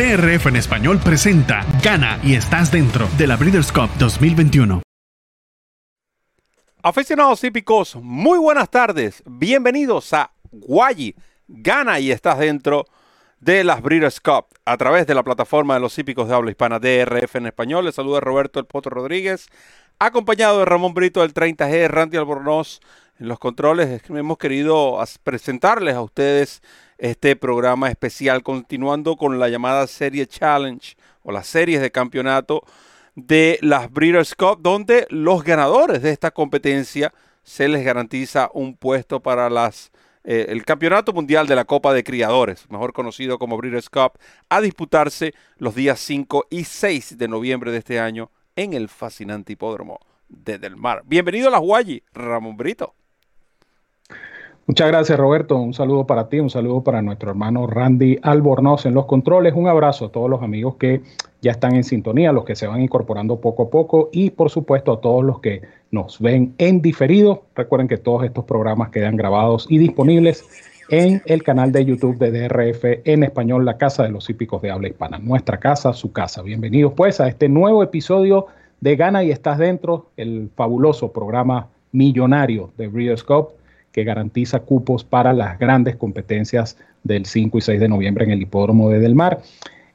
DRF en español presenta Gana y estás dentro de la Breeders' Cup 2021. Aficionados hípicos, muy buenas tardes. Bienvenidos a Guayi. Gana y estás dentro de las Breeders' Cup a través de la plataforma de los hípicos de habla hispana DRF en español. Les saluda Roberto El Poto Rodríguez, acompañado de Ramón Brito del 30G, Randy Albornoz en los controles. Hemos querido presentarles a ustedes este programa especial, continuando con la llamada Serie Challenge o las series de campeonato de las Breeders' Cup, donde los ganadores de esta competencia se les garantiza un puesto para las, eh, el Campeonato Mundial de la Copa de Criadores, mejor conocido como Breeders' Cup, a disputarse los días 5 y 6 de noviembre de este año en el fascinante hipódromo de Del Mar. Bienvenido a la Guayi, Ramón Brito. Muchas gracias Roberto, un saludo para ti, un saludo para nuestro hermano Randy Albornoz en los controles, un abrazo a todos los amigos que ya están en sintonía, los que se van incorporando poco a poco y por supuesto a todos los que nos ven en diferido. Recuerden que todos estos programas quedan grabados y disponibles en el canal de YouTube de DRF en español, la Casa de los Hípicos de Habla Hispana, nuestra casa, su casa. Bienvenidos pues a este nuevo episodio de Gana y Estás Dentro, el fabuloso programa millonario de Breeders' Cup que garantiza cupos para las grandes competencias del 5 y 6 de noviembre en el Hipódromo de Del Mar.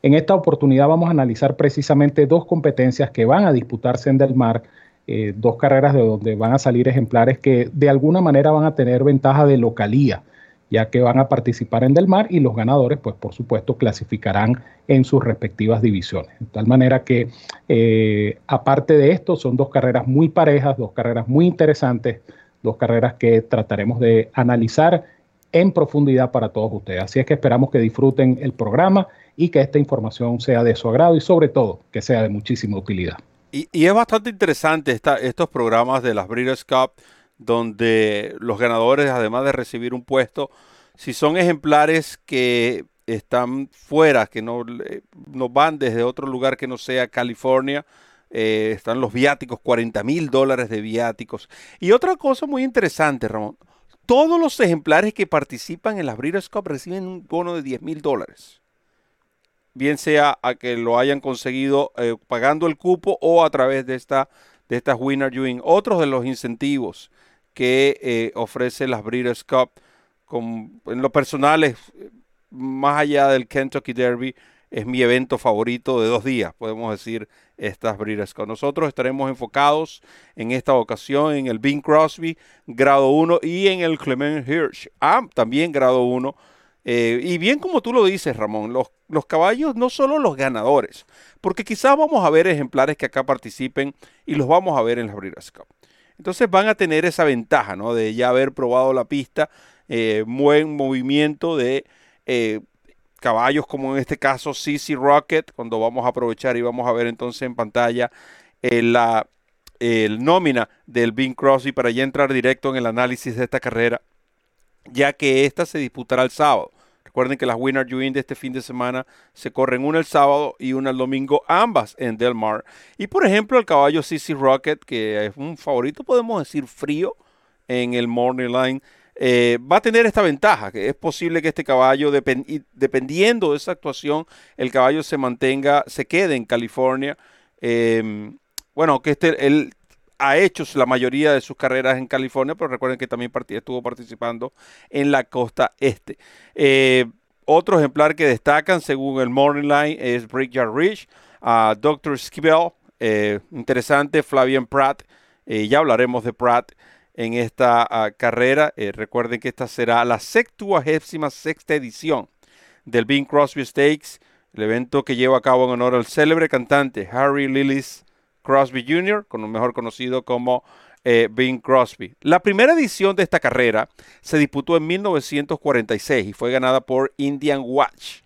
En esta oportunidad vamos a analizar precisamente dos competencias que van a disputarse en Del Mar, eh, dos carreras de donde van a salir ejemplares que de alguna manera van a tener ventaja de localía, ya que van a participar en Del Mar y los ganadores, pues por supuesto, clasificarán en sus respectivas divisiones. De tal manera que, eh, aparte de esto, son dos carreras muy parejas, dos carreras muy interesantes dos carreras que trataremos de analizar en profundidad para todos ustedes. Así es que esperamos que disfruten el programa y que esta información sea de su agrado y sobre todo que sea de muchísima utilidad. Y, es bastante interesante estos programas de las Breeders' Cup donde los ganadores, además de recibir un puesto, si son ejemplares que están fuera, que no, no van desde otro lugar que no sea California, eh, están los viáticos, 40 mil dólares de viáticos. Y otra cosa muy interesante, Ramón, todos los ejemplares que participan en las Breeders' Cup reciben un bono de 10 mil dólares. Bien sea a que lo hayan conseguido eh, pagando el cupo o a través de, esta, de estas Winner Doing. Otros de los incentivos que eh, ofrece las Breeders' Cup con, en lo personal más allá del Kentucky Derby, es mi evento favorito de dos días, podemos decir, estas Breeders' Con nosotros estaremos enfocados en esta ocasión en el Bing Crosby, grado 1, y en el Clement Hirsch, ah, también grado 1. Eh, y bien como tú lo dices, Ramón, los, los caballos no solo los ganadores, porque quizás vamos a ver ejemplares que acá participen y los vamos a ver en las Breeders' Cup. Entonces van a tener esa ventaja, ¿no? De ya haber probado la pista, eh, buen movimiento de eh, caballos como en este caso CC Rocket, cuando vamos a aprovechar y vamos a ver entonces en pantalla eh, la el nómina del Bing Crosby para ya entrar directo en el análisis de esta carrera, ya que esta se disputará el sábado. Recuerden que las Winner Win de este fin de semana se corren una el sábado y una el domingo, ambas en Del Mar. Y por ejemplo, el caballo CC Rocket, que es un favorito, podemos decir frío en el Morning Line eh, va a tener esta ventaja, que es posible que este caballo, dependiendo de esa actuación, el caballo se mantenga, se quede en California. Em, bueno, que este, él ha hecho la mayoría de sus carreras en California, pero recuerden que también estuvo participando en la costa este. Eh, otro ejemplar que destacan, según el Morning Line, es Brickyard Ridge, a Dr. Skibell, eh, interesante, Flavian Pratt, ya hablaremos de Pratt en esta ah, carrera. Eh, recuerden que esta será la sexta sexta edición del Bing Crosby Stakes, el evento que lleva a cabo en honor al célebre cantante Harry Lillis Crosby Jr., con mejor conocido como eh, Bing Crosby. La primera edición de esta carrera se disputó en 1946 y fue ganada por Indian Watch.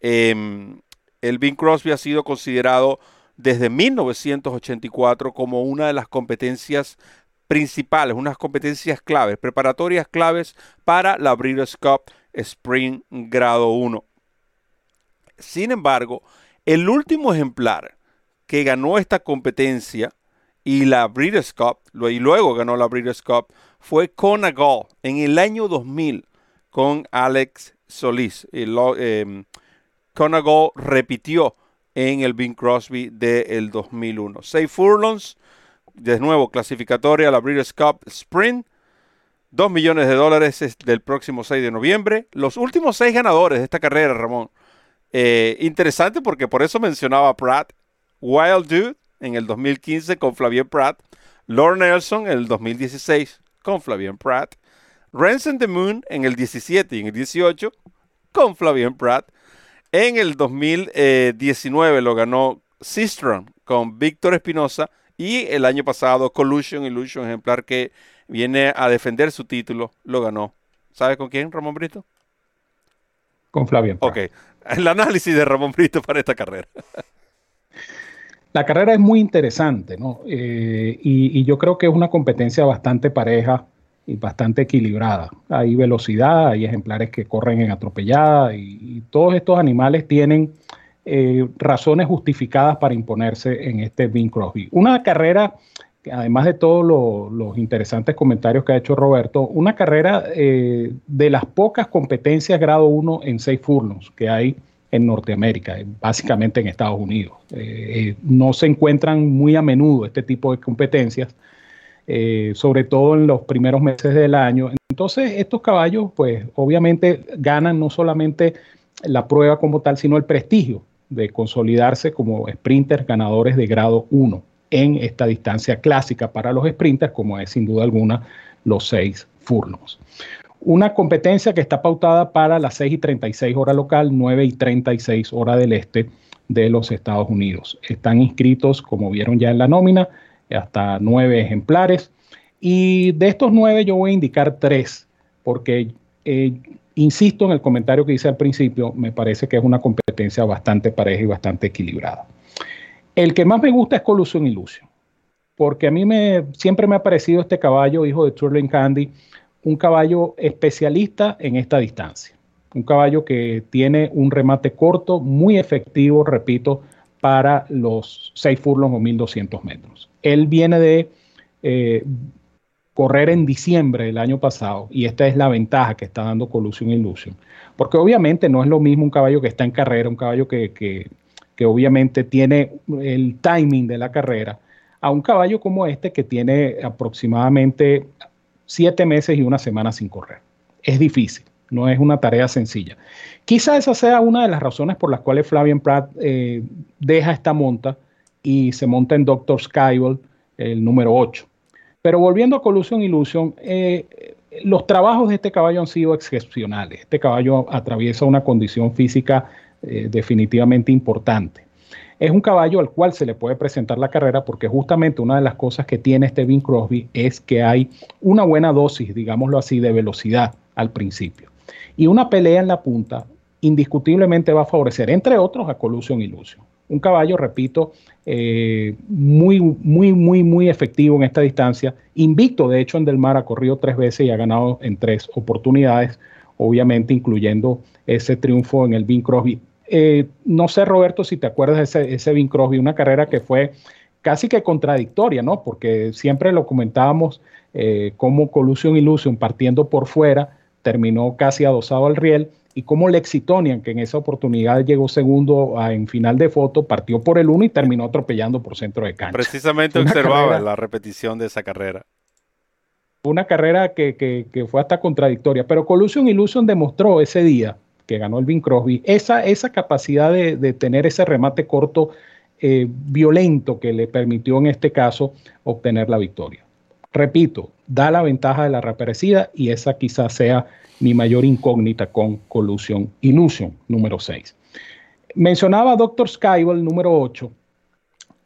Em, el Bing Crosby ha sido considerado desde 1984 como una de las competencias principales, unas competencias claves, preparatorias claves para la Breeders' Cup Spring Grado 1. Sin embargo, el último ejemplar que ganó esta competencia y la Breeders' Cup, y luego ganó la Breeders' Cup, fue Conagall en el año 2000 con Alex Solís. Em, Conago repitió en el Bing Crosby del 2001. Seis furlongs, de nuevo clasificatoria a la Breeders' Cup Sprint. 2 millones de dólares del próximo 6 de noviembre. Los últimos seis ganadores de esta carrera, Ramón. Eh, interesante porque por eso mencionaba Pratt. Wild Dude en el 2015 con Flavien Pratt. Lord Nelson en el 2016 con Flavien Pratt. Ransom the Moon en el 17 y en el 18 con Flavien Pratt. En el 2019 lo ganó Sistron con Víctor Espinosa y el año pasado Collusion Illusion, ejemplar que viene a defender su título, lo ganó. ¿Sabe con quién, Ramón Brito? Con Pratt. Ok, el análisis de Ramón Brito para esta carrera. La carrera es muy interesante, ¿no? Eh, y, yo creo que es una competencia bastante pareja y bastante equilibrada. Hay velocidad, hay ejemplares que corren en atropellada y, todos estos animales tienen eh, razones justificadas para imponerse en este Bing Crosby. Una carrera, además de todos los interesantes comentarios que ha hecho Roberto, una carrera eh, de las pocas competencias grado 1 en seis furlongs que hay en Norteamérica, básicamente en Estados Unidos. Eh, no se encuentran muy a menudo este tipo de competencias, sobre todo en los primeros meses del año. Entonces, estos caballos, pues obviamente ganan no solamente la prueba como tal, sino el prestigio de consolidarse como sprinters ganadores de grado 1 en esta distancia clásica para los sprinters, como es sin duda alguna los seis furlongs. Una competencia que está pautada para las 6 y 36 hora local, 9 y 36 hora del este de los Estados Unidos. Están inscritos, como vieron ya en la nómina, hasta nueve ejemplares. Y de estos nueve yo voy a indicar tres, porque eh, insisto en el comentario que hice al principio, me parece que es una competencia bastante pareja y bastante equilibrada. El que más me gusta es Colusion Illusion, porque a mí me, siempre me ha parecido este caballo, hijo de Turling Candy, un caballo especialista en esta distancia. Un caballo que tiene un remate corto, muy efectivo, repito, para los 6 furlongs o 1200 metros. Él viene de eh, correr en diciembre del año pasado y esta es la ventaja que está dando Collusion Illusion. Porque obviamente no es lo mismo un caballo que está en carrera, un caballo que, que obviamente tiene el timing de la carrera, a un caballo como este que tiene aproximadamente siete meses y una semana sin correr. Es difícil, no es una tarea sencilla. Quizá esa sea una de las razones por las cuales Flavian Pratt eh, deja esta monta y se monta en Doctor Skyball, el número 8. Pero volviendo a Collusion Illusion, eh, los trabajos de este caballo han sido excepcionales. Este caballo atraviesa una condición física eh, definitivamente importante. Es un caballo al cual se le puede presentar la carrera porque justamente una de las cosas que tiene este Crosby es que hay una buena dosis, digámoslo así, de velocidad al principio. Y una pelea en la punta indiscutiblemente va a favorecer, entre otros, a Collusion Illusion. Un caballo, repito, eh, muy, muy, muy, muy efectivo en esta distancia. Invicto, de hecho, en Del Mar ha corrido tres veces y ha ganado en tres oportunidades, obviamente incluyendo ese triunfo en el Bing Crosby eh, no sé, Roberto, si te acuerdas de ese, ese Bing Crosby, una carrera que fue casi que contradictoria, ¿no? Porque siempre lo comentábamos eh, como Collusion Illusion partiendo por fuera, terminó casi adosado al riel, y como Lexitonian, que en esa oportunidad llegó segundo en final de foto, partió por el uno y terminó atropellando por centro de cancha. Precisamente observaba la repetición de esa carrera. Una carrera que, que, fue hasta contradictoria, pero Collusion Illusion demostró ese día que ganó el Bing Crosby, esa, esa capacidad de, tener ese remate corto eh, violento que le permitió en este caso obtener la victoria. Repito, da la ventaja de la reaparecida y esa quizás sea mi mayor incógnita con Collusion Illusion número 6. Mencionaba Dr. Skyball número 8.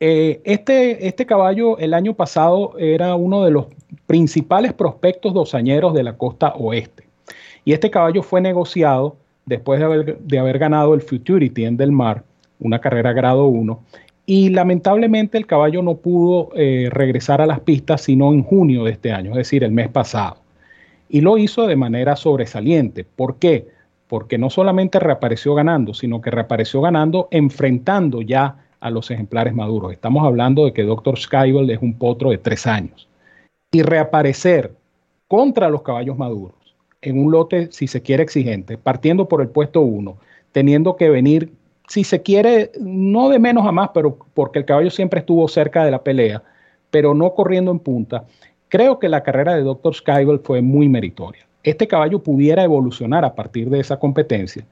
Eh, este, este caballo el año pasado era uno de los principales prospectos dosañeros de la costa oeste. Y este caballo fue negociado después de haber, de haber ganado el Futurity en Del Mar, una carrera grado 1, y lamentablemente el caballo no pudo eh, regresar a las pistas sino en junio de este año, es decir, el mes pasado. Y lo hizo de manera sobresaliente. ¿Por qué? Porque no solamente reapareció ganando, sino que reapareció ganando enfrentando ya a los ejemplares maduros. Estamos hablando de que Dr. Skyball es un potro de tres años. Y reaparecer contra los caballos maduros en un lote, si se quiere, exigente, partiendo por el puesto 1, teniendo que venir si se quiere, no de menos a más, pero porque el caballo siempre estuvo cerca de la pelea, pero no corriendo en punta, creo que la carrera de Dr. Skybell fue muy meritoria. Este caballo pudiera evolucionar a partir de esa competencia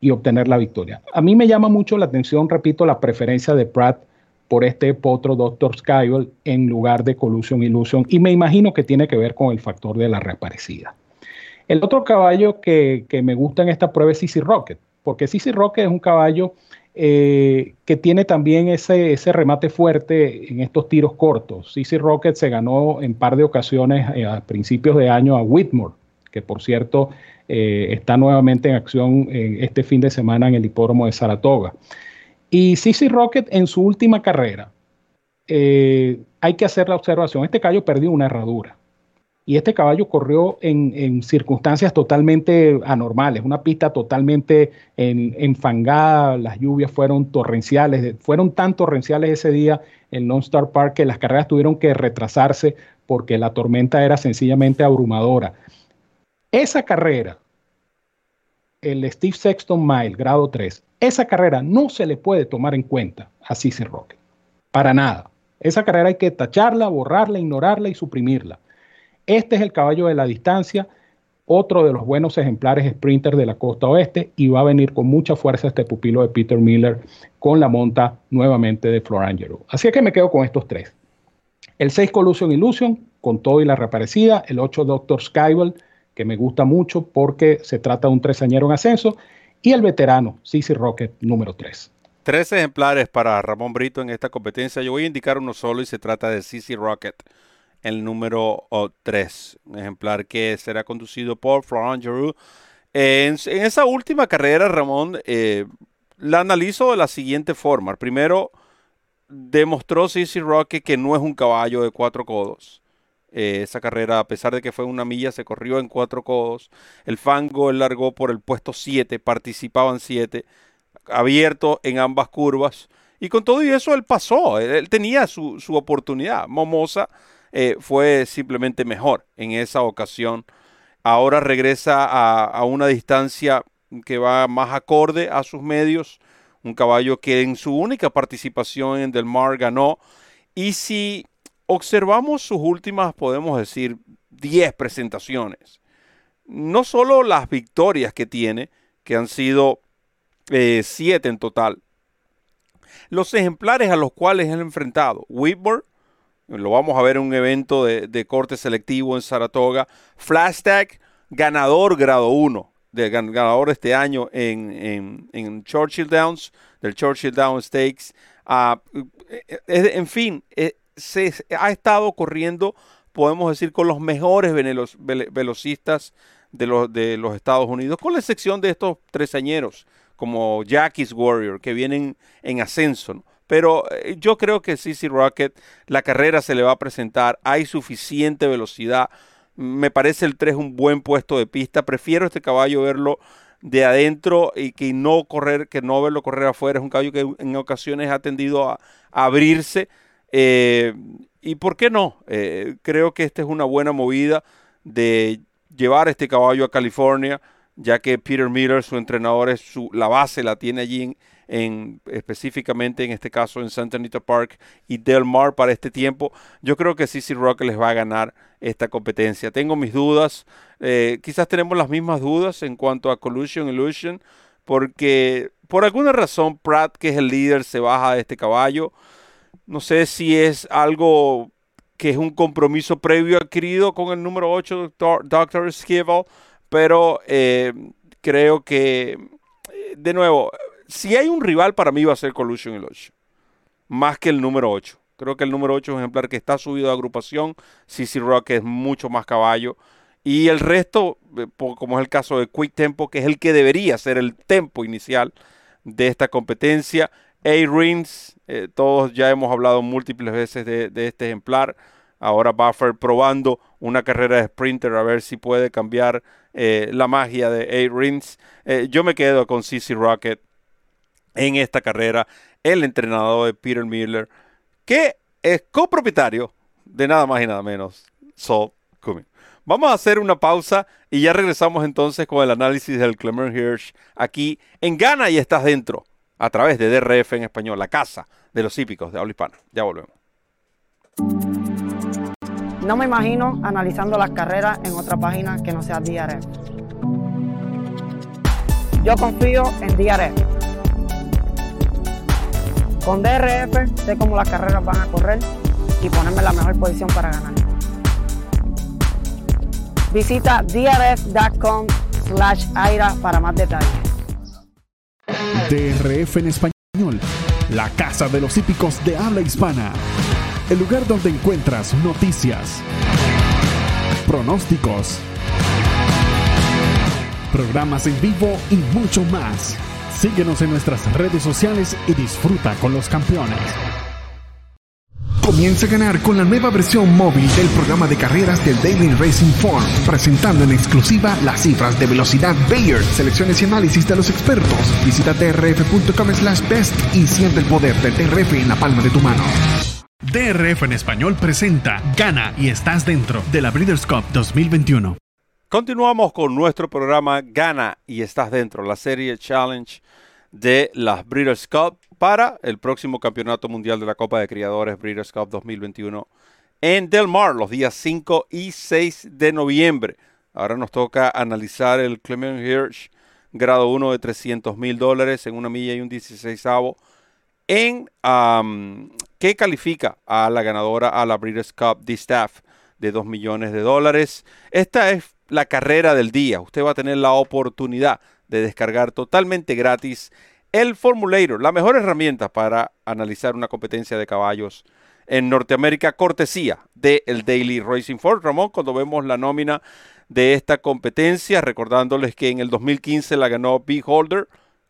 y obtener la victoria. A mí me llama mucho la atención, repito, la preferencia de Pratt por este potro Dr. Skywell en lugar de Collusion Illusion y me imagino que tiene que ver con el factor de la reaparecida. El otro caballo que, me gusta en esta prueba es Sissy Rocket, porque Sissy Rocket es un caballo eh, que tiene también ese, ese, remate fuerte en estos tiros cortos. Sissy Rocket se ganó en par de ocasiones eh, a principios de año a Whitmore, que por cierto eh, está nuevamente en acción este fin de semana en el hipódromo de Saratoga. Y Sissy Rocket en su última carrera, hay que hacer la observación, este caballo perdió una herradura y este caballo corrió en, circunstancias totalmente anormales, una pista totalmente enfangada, las lluvias fueron torrenciales, fueron tan torrenciales ese día en Lone Star Park que las carreras tuvieron que retrasarse porque la tormenta era sencillamente abrumadora. Esa carrera, el Steve Sexton Mile, grado 3, esa carrera no se le puede tomar en cuenta a Cici Roque, para nada. Esa carrera hay que tacharla, borrarla, ignorarla y suprimirla. Este es el caballo de la distancia, otro de los buenos ejemplares sprinter de la costa oeste y va a venir con mucha fuerza este pupilo de Peter Miller con la monta nuevamente de Florangelo. Así que me quedo con estos tres. El 6 Collusion Illusion, con todo y la reaparecida. El 8 Doctor Skybell, que me gusta mucho porque se trata de un tresañero en ascenso. Y el veterano CC Rocket número 3. Tres ejemplares para Ramón Brito en esta competencia. Yo voy a indicar uno solo y se trata de CC Rocket el número 3, un ejemplar que será conducido por Florent Giroux. En, esa última carrera, Ramón, eh, la analizo de la siguiente forma. Primero, demostró Sissy Roque que no es un caballo de cuatro codos. Eh, esa carrera, a pesar de que fue una milla, se corrió en cuatro codos. El fango él largó por el puesto 7, participaban 7, abierto en ambas curvas. Y con todo y eso él pasó, él, tenía su, su oportunidad. Momosa eh, fue simplemente mejor en esa ocasión. Ahora regresa a, una distancia que va más acorde a sus medios. Un caballo que en su única participación en Del Mar ganó. Y si observamos sus últimas, podemos decir, 10 presentaciones, no solo las victorias que tiene, que han sido 7 eh, en total, los ejemplares a los cuales han enfrentado, Whitburn, lo vamos a ver en un evento de, corte selectivo en Saratoga. Flashback, ganador grado 1, de, ganador este año en, Churchill Downs, del Churchill Downs Stakes. Ah, eh, eh, en fin, eh, se ha estado corriendo, podemos decir, con los mejores velocistas de los, de los Estados Unidos, con la excepción de estos tresañeros, como Jackie's Warrior, que vienen en ascenso. Pero eh, yo creo que CC Rocket, la carrera se le va a presentar, hay suficiente velocidad. Me parece el 3 un buen puesto de pista. Prefiero este caballo verlo de adentro y que no correr, que no verlo correr afuera. Es un caballo que en ocasiones ha tendido a, abrirse. Eh, y por qué no? Eh, creo que esta es una buena movida de llevar este caballo a California, ya que Peter Miller, su entrenador, es su, la base la tiene allí en, en, específicamente en este caso en Santa Anita Park y Del Mar para este tiempo, yo creo que CC Rock les va a ganar esta competencia. Tengo mis dudas, eh, quizás tenemos las mismas dudas en cuanto a Collusion Illusion, porque por alguna razón Pratt, que es el líder, se baja de este caballo. No sé si es algo que es un compromiso previo adquirido con el número 8, Dr. Skivel, pero eh, creo que, de nuevo, si hay un rival para mí va a ser Collusion Illusion, más que el número 8. Creo que el número 8 es un ejemplar que está subido de agrupación. CC Rock es mucho más caballo. Y el resto, eh, como es el caso de Quick Tempo, que es el que debería ser el tempo inicial de esta competencia. A-Rings, eh, todos ya hemos hablado múltiples veces de, este ejemplar. Ahora Buffer probando una carrera de sprinter a ver si puede cambiar eh, la magia de A-Rings. yo me quedo con CC Rocket en esta carrera, el entrenador de Peter Miller, que es copropietario de nada más y nada menos, Saul Cumming. Vamos a hacer una pausa y ya regresamos entonces con el análisis del Clement Hirsch aquí en Ghana y estás dentro a través de DRF en español, la casa de los hípicos de habla hispana. Ya volvemos. No me imagino analizando las carreras en otra página que no sea DRF. Yo confío en DRF. Con DRF sé cómo las carreras van a correr y ponerme en la mejor posición para ganar. Visita drf.com slash aira para más detalles. DRF en español, la casa de los hípicos de habla hispana. El lugar donde encuentras noticias, pronósticos, programas en vivo y mucho más. Síguenos en nuestras redes sociales y disfruta con los campeones. Comienza a ganar con la nueva versión móvil del programa de carreras del Daily Racing Form, presentando en exclusiva las cifras de velocidad Bayer, selecciones y análisis de los expertos. Visita trf.com slash best y siente el poder del DRF en la palma de tu mano. DRF en español presenta Gana y estás dentro de la Breeders' Cup 2021. Continuamos con nuestro programa Gana y estás dentro, la serie Challenge de las Breeders' Cup para el próximo Campeonato Mundial de la Copa de Criadores Breeders' Cup 2021 en Del Mar los días 5 y 6 de noviembre. Ahora nos toca analizar el Clement Hirsch grado 1 de 300 mil dólares en una milla y un 16 en um, que califica a la ganadora a la Breeders' Cup D-Staff de 2 millones de dólares. Esta es la carrera del día. Usted va a tener la oportunidad de descargar totalmente gratis el Formulator, la mejor herramienta para analizar una competencia de caballos en Norteamérica, cortesía del el Daily Racing Form. Ramón, cuando vemos la nómina de esta competencia, recordándoles que en el 2015 la ganó Big Holder,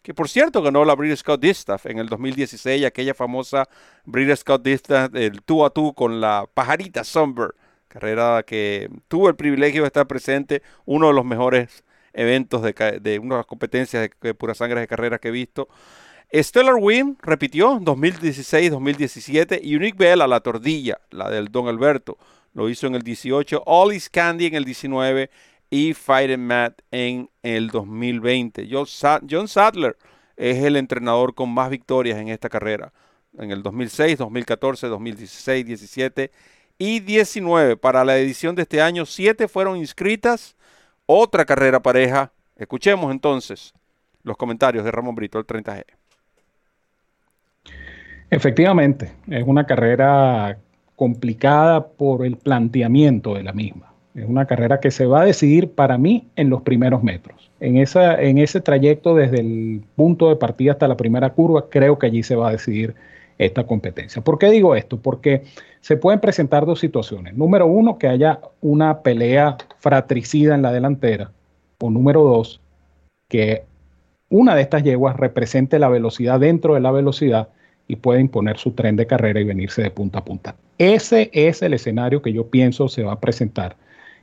que por cierto ganó la Breeders' Cup Distaff en el 2016, aquella famosa Breeders' Cup Distaff del tú a tú con la pajarita Sunbird, carrera que tuvo el privilegio de estar presente, uno de los mejores eventos de, de unas competencias de, pura sangre de carreras que he visto. Stellar Win repitió 2016-2017 Unique Bell a la tordilla, la del Don Alberto, lo hizo en el 18, All is Candy en el 19 y Fighting Matt en el 2020. John Sadler es el entrenador con más victorias en esta carrera. En el 2006, 2014, 2016, 17 y 19. Para la edición de este año, 7 fueron inscritas otra carrera pareja. Escuchemos entonces los comentarios de Ramón Brito, el 30G. Efectivamente, es una carrera complicada por el planteamiento de la misma. Es una carrera que se va a decidir para mí en los primeros metros. En, esa, en ese trayecto desde el punto de partida hasta la primera curva, creo que allí se va a decidir esta competencia. ¿Por qué digo esto? Porque se pueden presentar dos situaciones. Número uno, que haya una pelea fratricida en la delantera. O número dos, que una de estas yeguas represente la velocidad dentro de la velocidad y pueda imponer su tren de carrera y venirse de punta a punta. Ese es el escenario que yo pienso se va a presentar.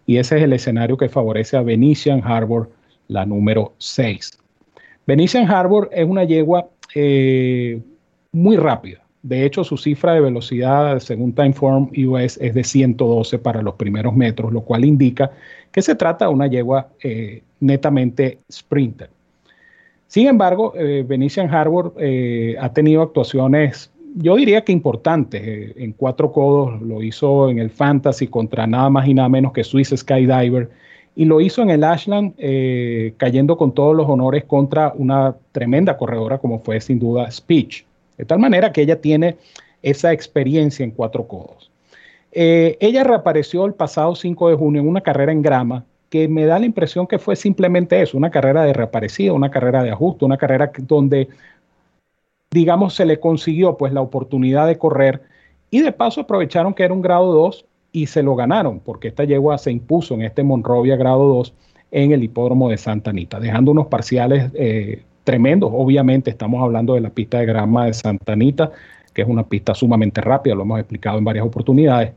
Y ese es el escenario que favorece a Venetian Harbor, la número 6. Venetian Harbor es una yegua eh, muy rápida. De hecho, su cifra de velocidad, según Timeform US, es de 112 para los primeros metros, lo cual indica que se trata de una yegua eh, netamente sprinter. Sin embargo, eh, Venetian Harbor eh, ha tenido actuaciones, yo diría que importantes. en cuatro codos lo hizo en el Fantasy contra nada más y nada menos que Swiss Skydiver y lo hizo en el Ashland, cayendo con todos los honores contra una tremenda corredora como fue sin duda Speech. De tal manera que ella tiene esa experiencia en cuatro codos. Eh, ella reapareció el pasado 5 de junio en una carrera en grama que me da la impresión que fue simplemente eso, una carrera de reaparecida, una carrera de ajuste, una carrera donde, digamos, se le consiguió pues la oportunidad de correr y de paso aprovecharon que era un grado 2 y se lo ganaron, porque esta yegua se impuso en este Monrovia grado 2 en el hipódromo de Santa Anita, dejando unos parciales eh, tremendos. Obviamente estamos hablando de la pista de grama de Santa Anita, que es una pista sumamente rápida, lo hemos explicado en varias oportunidades.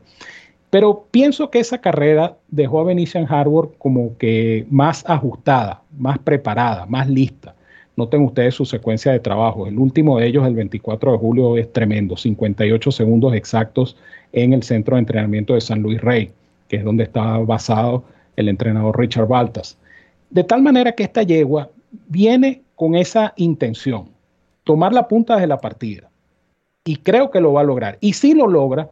Pero pienso que esa carrera dejó a Venetian Harbor como que más ajustada, más preparada, más lista. Noten ustedes su secuencia de trabajo. El último de ellos, el 24 de julio, es tremendo, 58 segundos exactos en el centro de entrenamiento de San Luis Rey, que es donde está basado el entrenador Richard Baltas. De tal manera que esta yegua viene con esa intención. tomar la punta de la partida. Y creo que lo va a lograr. Y si lo logra,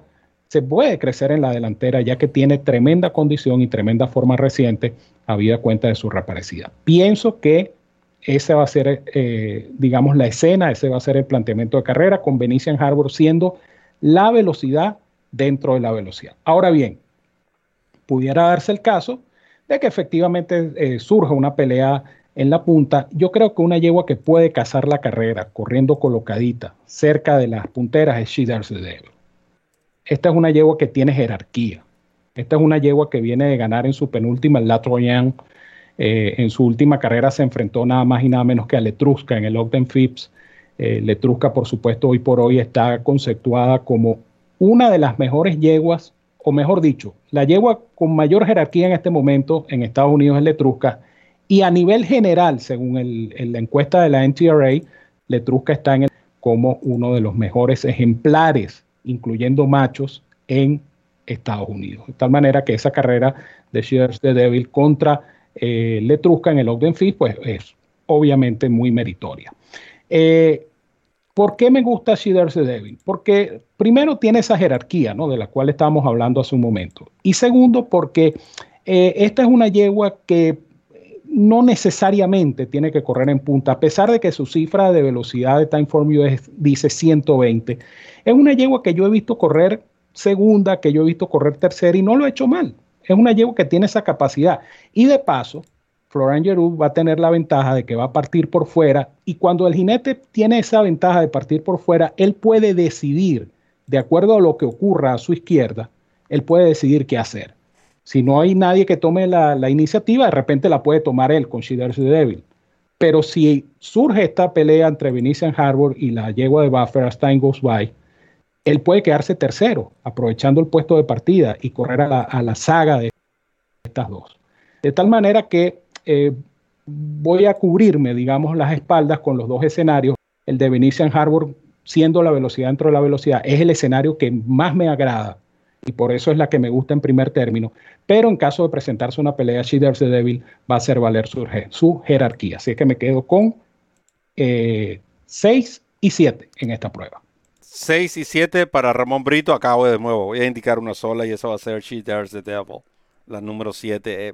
se puede crecer en la delantera ya que tiene tremenda condición y tremenda forma reciente, habida cuenta de su reaparecida. Pienso que ese va a ser, eh, digamos, la escena, ese va a ser el planteamiento de carrera con Venetian Harbor siendo la velocidad dentro de la velocidad. Ahora bien, pudiera darse el caso de que efectivamente eh, surja una pelea en la punta. Yo creo que una yegua que puede cazar la carrera corriendo colocadita cerca de las punteras es She Devil. Esta es una yegua que tiene jerarquía. Esta es una yegua que viene de ganar en su penúltima el Latroyan. Eh, en su última carrera se enfrentó nada más y nada menos que a Letrusca en el Ogden Phipps. Eh, Letrusca, por supuesto, hoy por hoy está conceptuada como una de las mejores yeguas, o mejor dicho, la yegua con mayor jerarquía en este momento en Estados Unidos es Letrusca. Y a nivel general, según la encuesta de la NTRA, Letrusca está en el, como uno de los mejores ejemplares incluyendo machos, en Estados Unidos. De tal manera que esa carrera de Shears the Devil contra eh, Letrusca en el Ogden Fist, pues es obviamente muy meritoria. Eh, ¿Por qué me gusta Shears the Devil? Porque primero tiene esa jerarquía, ¿no? De la cual estábamos hablando hace un momento. Y segundo, porque eh, esta es una yegua que no necesariamente tiene que correr en punta, a pesar de que su cifra de velocidad de Time Form dice 120. Es una yegua que yo he visto correr segunda, que yo he visto correr tercera y no lo he hecho mal. Es una yegua que tiene esa capacidad. Y de paso, Florian Giroux va a tener la ventaja de que va a partir por fuera y cuando el jinete tiene esa ventaja de partir por fuera, él puede decidir, de acuerdo a lo que ocurra a su izquierda, él puede decidir qué hacer. Si no hay nadie que tome la, iniciativa, de repente la puede tomar él con the Devil. Pero si surge esta pelea entre Venetian Harbor y la yegua de Buffer as time goes by, él puede quedarse tercero, aprovechando el puesto de partida y correr a la, saga de estas dos. De tal manera que eh, voy a cubrirme, digamos, las espaldas con los dos escenarios. El de Venetian Harbor, siendo la velocidad dentro de la velocidad, es el escenario que más me agrada y por eso es la que me gusta en primer término. Pero en caso de presentarse una pelea, She the Devil va a hacer valer su, su jerarquía. Así que me quedo con 6 eh, y 7 en esta prueba. 6 y 7 para Ramón Brito. Acabo de nuevo, voy a indicar una sola y eso va a ser She Dares the Devil, la número 7.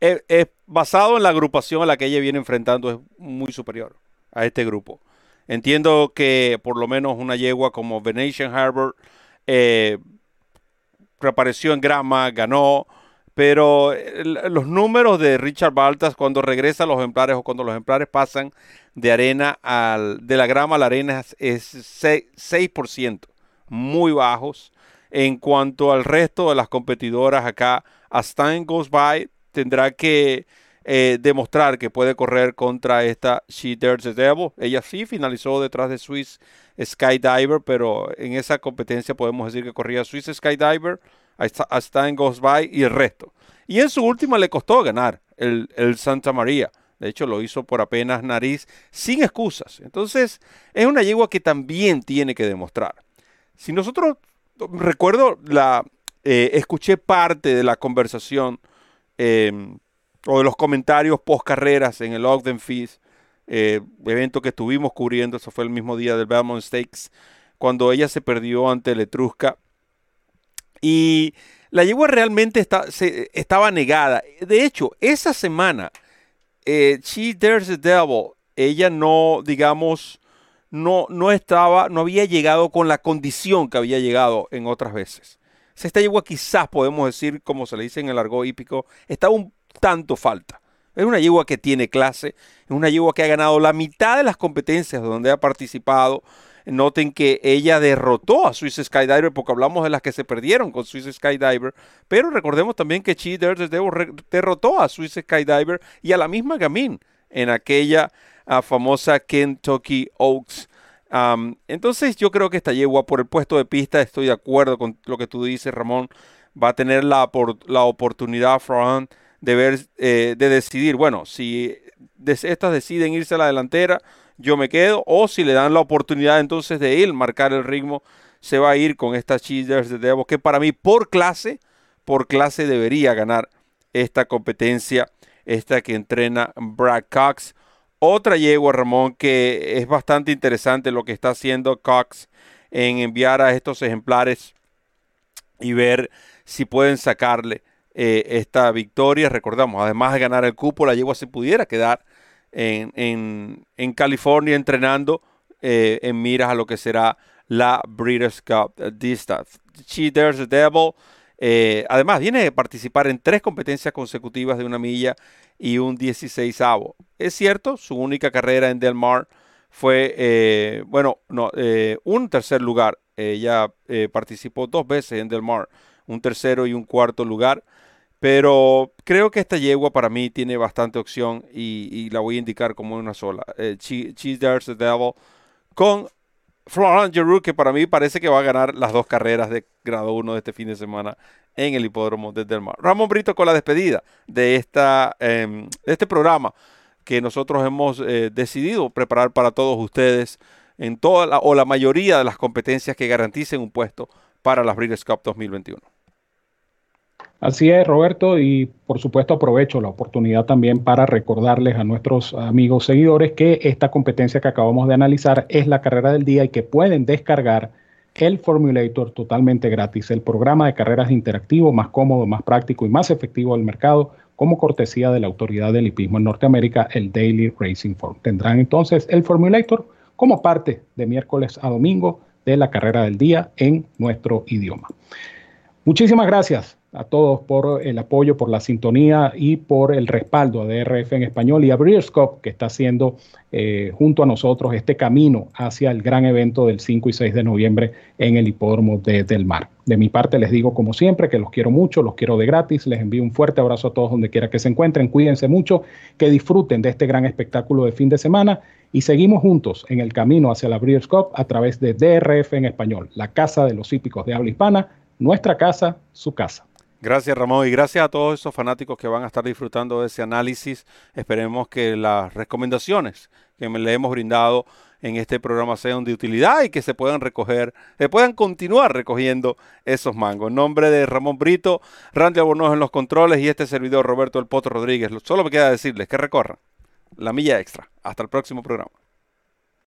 Eh, es basado en la agrupación a la que ella viene enfrentando, es muy superior a este grupo. Entiendo que por lo menos una yegua como Venetian Harbor eh, reapareció en grama, ganó, pero los números de Richard Baltas cuando regresa a los ejemplares o cuando los ejemplares pasan de arena al, de la grama a la arena es 6%, muy bajos. En cuanto al resto de las competidoras acá, As Time Goes By tendrá que eh, demostrar que puede correr contra esta She Dares the Devil. Ella sí finalizó detrás de Swiss Skydiver, pero en esa competencia podemos decir que corría Swiss Skydiver, hasta en Goes By y el resto. Y en su última le costó ganar el, Santa María. De hecho, lo hizo por apenas nariz, sin excusas. Entonces, es una yegua que también tiene que demostrar. Si nosotros, recuerdo, la eh, escuché parte de la conversación em, o de los comentarios post carreras en el Ogden Feast eh, evento que estuvimos cubriendo, eso fue el mismo día del Belmont Stakes, cuando ella se perdió ante Letrusca. Y la yegua realmente estaba negada. De hecho, esa semana, eh, She Dares the Devil, ella no, digamos, no, no estaba, no había llegado con la condición que había llegado en otras veces. Esta yegua quizás podemos decir, como se le dice en el argot hípico, estaba un tanto falta. Es una yegua que tiene clase, es una yegua que ha ganado la mitad de las competencias donde ha participado. Noten que ella derrotó a Swiss Skydiver porque hablamos de las que se perdieron con Swiss Skydiver, pero recordemos también que Cheaters derrotó a Swiss Skydiver y a la misma Gamin en aquella ah, famosa Kentucky Oaks. entonces yo creo que esta yegua por el puesto de pista, estoy de acuerdo con lo que tú dices Ramón, va a tener la, la oportunidad Front de, ver, eh, de decidir, bueno, si estas deciden irse a la delantera, yo me quedo, o si le dan la oportunidad entonces de él marcar el ritmo, se va a ir con estas cheaters de Devo, que para mí por clase, por clase debería ganar esta competencia, esta que entrena Brad Cox. Otra yegua, Ramón, que es bastante interesante lo que está haciendo Cox en enviar a estos ejemplares y ver si pueden sacarle eh, esta victoria. Recordamos, además de ganar el cupo, la yegua se pudiera quedar en, California entrenando eh, en miras a lo que será la Breeders' Cup Distance. She Dares the Devil. Eh, además, viene a participar en tres competencias consecutivas de una milla y un 16 avo. Es cierto, su única carrera en Del Mar fue, eh, bueno, no, un tercer lugar. Ella participó dos veces en Del Mar, un tercero y un cuarto lugar. Pero creo que esta yegua para mí tiene bastante opción y, la voy a indicar como una sola. Eh, Cheese There's the Devil con Florent Giroux, que para mí parece que va a ganar las dos carreras de grado 1 de este fin de semana en el hipódromo de Del Mar. Ramón Brito con la despedida de, esta, em, este programa que nosotros hemos eh, decidido preparar para todos ustedes en toda la, o la mayoría de las competencias que garanticen un puesto para las Breeders' Cup 2021. Así es, Roberto, y por supuesto aprovecho la oportunidad también para recordarles a nuestros amigos seguidores que esta competencia que acabamos de analizar es la carrera del día y que pueden descargar el Formulator totalmente gratis, el programa de carreras interactivo más cómodo, más práctico y más efectivo del mercado como cortesía de la autoridad del hipismo en Norteamérica, el Daily Racing Form. Tendrán entonces el Formulator como parte de miércoles a domingo de la carrera del día en nuestro idioma. Muchísimas gracias a todos por el apoyo, por la sintonía y por el respaldo a DRF en español y a Breerscope, que está haciendo eh, junto a nosotros este camino hacia el gran evento del 5 y 6 de noviembre en el hipódromo de Del Mar. De mi parte les digo como siempre que los quiero mucho, los quiero de gratis, les envío un fuerte abrazo a todos donde quiera que se encuentren, cuídense mucho, que disfruten de este gran espectáculo de fin de semana y seguimos juntos en el camino hacia la Breeders' a través de DRF en español, la casa de los hípicos de habla hispana, nuestra casa, su casa. Gracias Ramón y gracias a todos esos fanáticos que van a estar disfrutando de ese análisis. Esperemos que las recomendaciones que le hemos brindado en este programa sean de utilidad y que se puedan recoger, se puedan continuar recogiendo esos mangos. En nombre de Ramón Brito, Randy Albornoz en los controles y este servidor Roberto El Poto Rodríguez, solo me queda decirles que recorran la milla extra. Hasta el próximo programa.